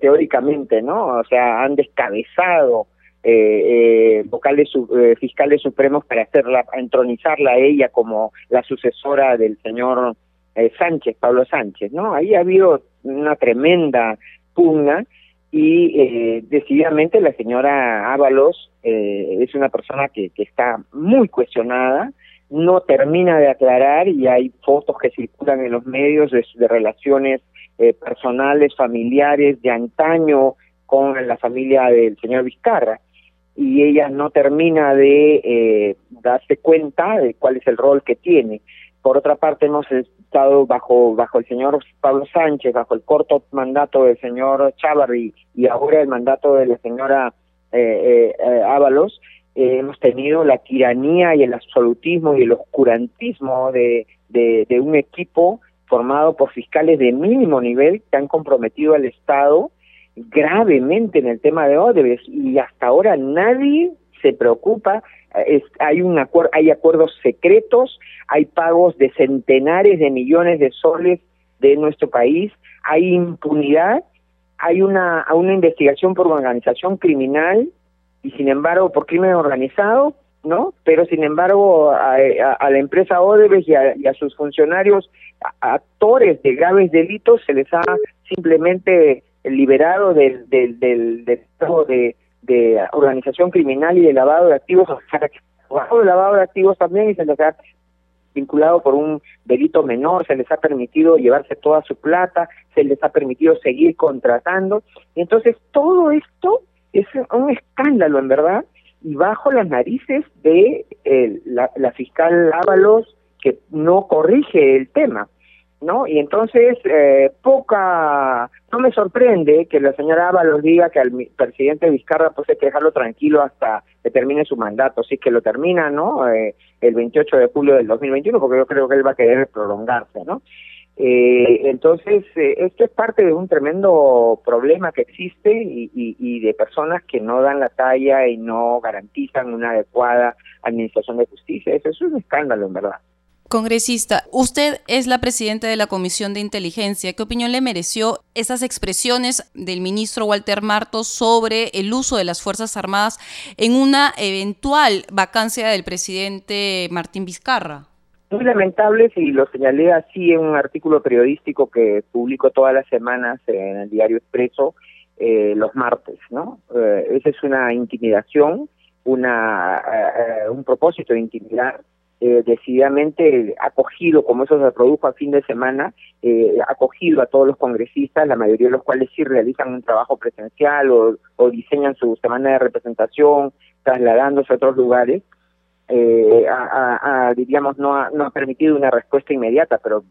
teóricamente, ¿no? O sea, han descabezado eh, eh, vocales eh, fiscales supremos para hacerla, entronizarla a ella como la sucesora del señor eh, Sánchez, Pablo Sánchez, ¿no? Ahí ha habido una tremenda pugna y eh, decididamente la señora Ábalos eh, es una persona que, que está muy cuestionada, no termina de aclarar y hay fotos que circulan en los medios de, relaciones eh, personales, familiares, de antaño con la familia del señor Vizcarra y ella no termina de eh, darse cuenta de cuál es el rol que tiene. Por otra parte, hemos estado bajo bajo el señor Pablo Sánchez, bajo el corto mandato del señor Chávarri y ahora el mandato de la señora eh, eh, eh Ábalos, eh, hemos tenido la tiranía y el absolutismo y el oscurantismo de, de, un equipo formado por fiscales de mínimo nivel que han comprometido al Estado gravemente en el tema de Odebrecht y hasta ahora nadie se preocupa hay un acuerdo, hay acuerdos secretos, hay pagos de centenares de millones de soles de nuestro país, hay impunidad, hay una, una investigación por organización criminal y sin embargo por crimen organizado, ¿no? Pero sin embargo a, la empresa Odebrecht y a, y a sus funcionarios, actores de graves delitos, se les ha simplemente liberado del, del, del, del de de organización criminal y de lavado de activos, bajo de lavado de activos también y se les ha vinculado por un delito menor, se les ha permitido llevarse toda su plata, se les ha permitido seguir contratando. Y entonces todo esto es un escándalo, en verdad, y bajo las narices de la, la fiscal Ábalos, que no corrige el tema. ¿No? Y entonces, eh, poca, no me sorprende que la señora Ábalos diga que al presidente Vizcarra pues hay que dejarlo tranquilo hasta que termine su mandato, sí que lo termina, ¿no? Eh, el 28 de julio del 2021, porque yo creo que él va a querer prolongarse, ¿no? Eh, entonces, eh, esto es parte de un tremendo problema que existe y, y de personas que no dan la talla y no garantizan una adecuada administración de justicia. Eso es un escándalo, en verdad. Congresista, usted es la presidenta de la Comisión de Inteligencia. ¿Qué opinión le mereció esas expresiones del ministro Walter Martos sobre el uso de las Fuerzas Armadas en una eventual vacancia del presidente Martín Vizcarra? Muy lamentable, y lo señalé así en un artículo periodístico que publico todas las semanas en el diario Expreso, eh, los martes, ¿no? Eh, esa es una intimidación, una eh, un propósito de intimidar decididamente acogido, como eso se produjo a fin de semana, acogido a todos los congresistas, la mayoría de los cuales sí realizan un trabajo presencial o, o diseñan su semana de representación, trasladándose a otros lugares, eh, diríamos, no ha, no ha permitido una respuesta inmediata, pero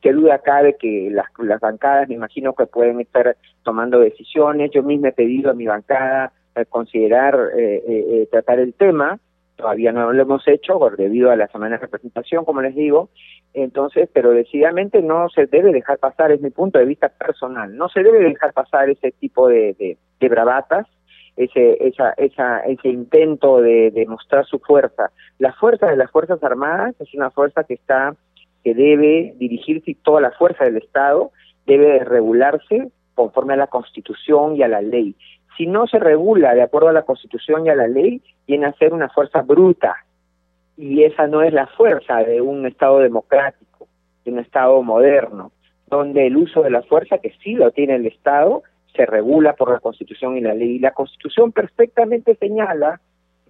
qué duda cabe que las, las bancadas me imagino que pueden estar tomando decisiones. Yo mismo he pedido a mi bancada eh, considerar eh, eh, tratar el tema, todavía no lo hemos hecho por, debido a la semana de representación, como les digo, entonces, pero decididamente no se debe dejar pasar, es mi punto de vista personal, no se debe dejar pasar ese tipo de, de, bravatas, ese, esa, esa, ese intento de, de mostrar su fuerza. La fuerza de las Fuerzas Armadas es una fuerza que está que debe dirigirse toda la fuerza del Estado debe regularse conforme a la Constitución y a la ley. Si no se regula de acuerdo a la Constitución y a la ley, viene a ser una fuerza bruta. Y esa no es la fuerza de un Estado democrático, de un Estado moderno, donde el uso de la fuerza, que sí lo tiene el Estado, se regula por la Constitución y la ley. Y la Constitución perfectamente señala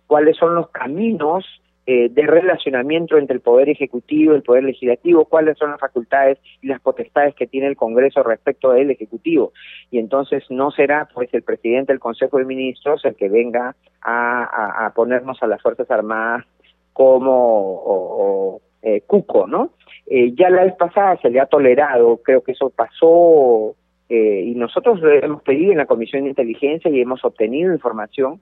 cuáles son los caminos eh, de relacionamiento entre el Poder Ejecutivo y el Poder Legislativo, cuáles son las facultades y las potestades que tiene el Congreso respecto del Ejecutivo. Y entonces no será pues el presidente del Consejo de Ministros el que venga a, a, ponernos a las Fuerzas Armadas como o, eh, cuco, ¿no? Eh, ya la vez pasada se le ha tolerado, creo que eso pasó eh, y nosotros hemos pedido en la Comisión de Inteligencia y hemos obtenido información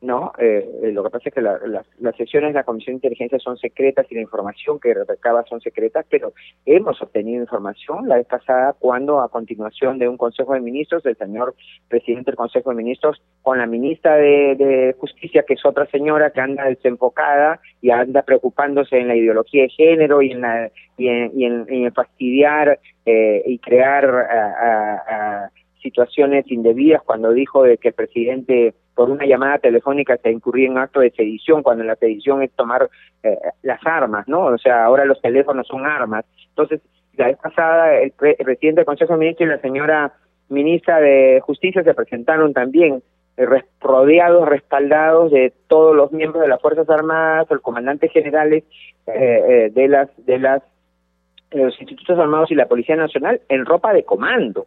¿no? Eh, eh, lo que pasa es que las sesiones de la Comisión de Inteligencia son secretas y la información que recaba son secretas, pero hemos obtenido información la vez pasada cuando a continuación de un Consejo de Ministros, el señor presidente del Consejo de Ministros, con la ministra de, Justicia, que es otra señora que anda desenfocada y anda preocupándose en la ideología de género y en, la, y en, fastidiar eh, y crear situaciones indebidas cuando dijo de que el presidente por una llamada telefónica se incurría en acto de sedición, cuando la sedición es tomar eh, las armas, ¿no? O sea, ahora los teléfonos son armas. Entonces, la vez pasada, el, presidente del Consejo de Ministros y la señora ministra de Justicia se presentaron también eh, rodeados, respaldados de todos los miembros de las Fuerzas Armadas, el comandante generales eh, de las de las los institutos armados y la Policía Nacional en ropa de comando.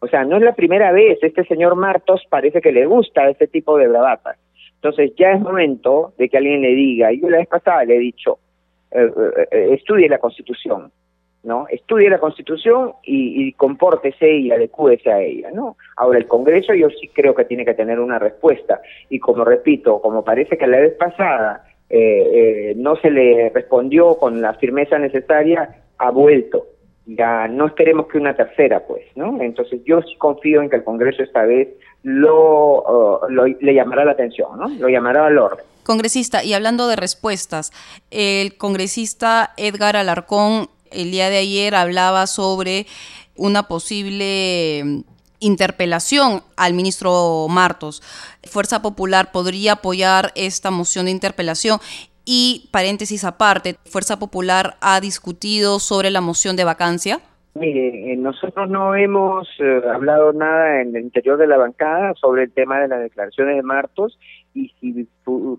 O sea, no es la primera vez, este señor Martos parece que le gusta este tipo de bravatas. Entonces ya es momento de que alguien le diga, yo la vez pasada le he dicho, eh, eh, eh, estudie la Constitución, ¿no? Estudie la Constitución y, y, compórtese y adecúese a ella, ¿no? Ahora, el Congreso yo sí creo que tiene que tener una respuesta, y como repito, como parece que la vez pasada no se le respondió con la firmeza necesaria, ha vuelto ya no esperemos que una tercera, pues, ¿no? Entonces yo sí confío en que el Congreso esta vez lo, uh, le llamará la atención, ¿no? Lo llamará al orden. Congresista, y hablando de respuestas, el congresista Edgar Alarcón el día de ayer hablaba sobre una posible interpelación al ministro Martos. Fuerza Popular podría apoyar esta moción de interpelación y paréntesis aparte, Fuerza Popular ha discutido sobre la moción de vacancia. Mire, eh, nosotros no hemos eh, hablado nada en el interior de la bancada sobre el tema de las declaraciones de Martos y si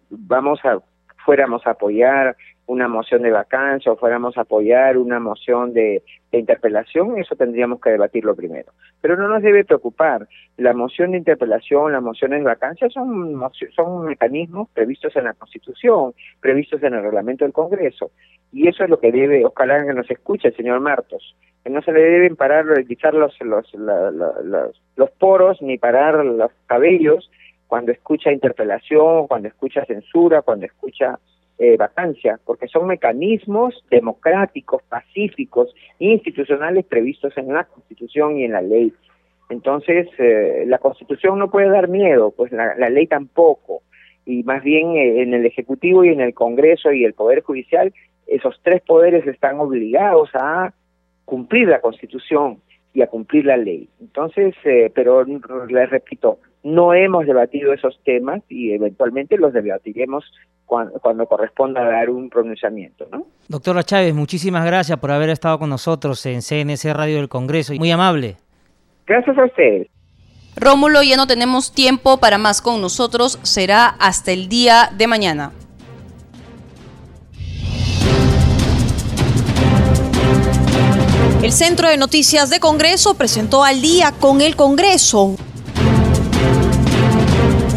vamos a fuéramos a apoyar una moción de vacancia o fuéramos a apoyar una moción de, interpelación, eso tendríamos que debatirlo primero. Pero no nos debe preocupar. La moción de interpelación, las mociones de vacancia son, son mecanismos previstos en la Constitución, previstos en el reglamento del Congreso. Y eso es lo que debe, ojalá que nos escuche el señor Martos, que no se le deben parar, quitar los, los, los, los poros ni parar los cabellos cuando escucha interpelación, cuando escucha censura, cuando escucha eh, vacancia, porque son mecanismos democráticos, pacíficos, institucionales previstos en la Constitución y en la ley. Entonces, eh, la Constitución no puede dar miedo, pues la, ley tampoco. Y más bien eh, en el Ejecutivo y en el Congreso y el Poder Judicial, esos tres poderes están obligados a cumplir la Constitución y a cumplir la ley. Entonces, pero les repito, no hemos debatido esos temas y eventualmente los debatiremos cuando, corresponda dar un pronunciamiento. ¿no? Doctora Chávez, muchísimas gracias por haber estado con nosotros en CNC Radio del Congreso. Muy amable. Gracias a ustedes. Rómulo, ya no tenemos tiempo para más con nosotros, será hasta el día de mañana. El Centro de Noticias de Congreso presentó al día con el Congreso